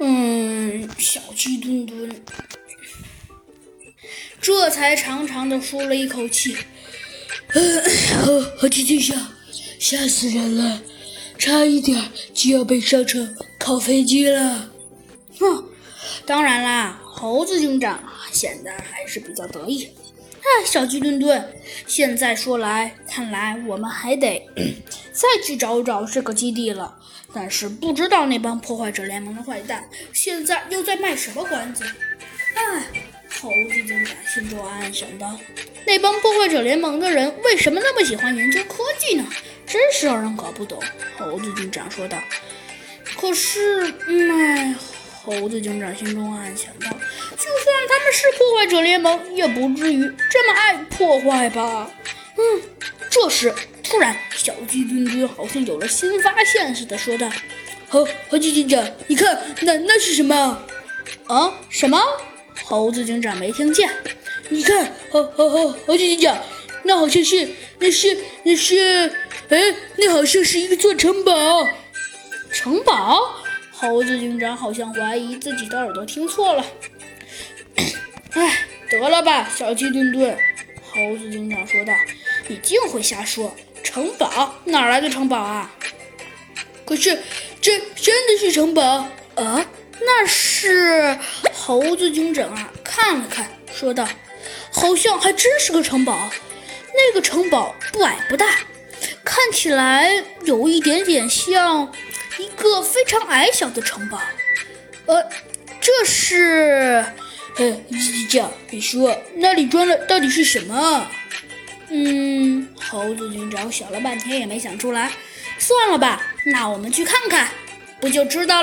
嗯，小鸡墩墩这才长长的舒了一口气。和和天天下，吓死人了，差一点就要被烧成烤飞机了。哼，当然啦，猴子警长显得还是比较得意。哎，小鸡墩墩，现在说来，看来我们还得再去找找这个基地了。但是不知道那帮破坏者联盟的坏蛋现在又在卖什么关子？哎，猴子警长心中暗暗想到：那帮破坏者联盟的人为什么那么喜欢研究科技呢？真是让人搞不懂。猴子警长说道。可是，哎。猴子警长心中暗暗想到：“就算他们是破坏者联盟，也不至于这么爱破坏吧？”嗯，这时突然，小鸡墩墩好像有了新发现似的，说道：“猴猴子警长，你看，那那是什么？啊？什么？”猴子警长没听见。你看，猴猴猴猴子警长，那好像是，那是，那是，哎，那好像是一座城堡。城堡？猴子警长好像怀疑自己的耳朵听错了。哎，得了吧，小鸡墩墩！猴子警长说道：“你净会瞎说！城堡哪来的城堡啊？可是这真的是城堡啊！那是猴子警长啊，看了看，说道：好像还真是个城堡。那个城堡不矮不大，看起来有一点点像……”一个非常矮小的城堡，呃，这是，嘿，叽叽叫，你说那里装的到底是什么？嗯，猴子警长想了半天也没想出来，算了吧，那我们去看看，不就知道了。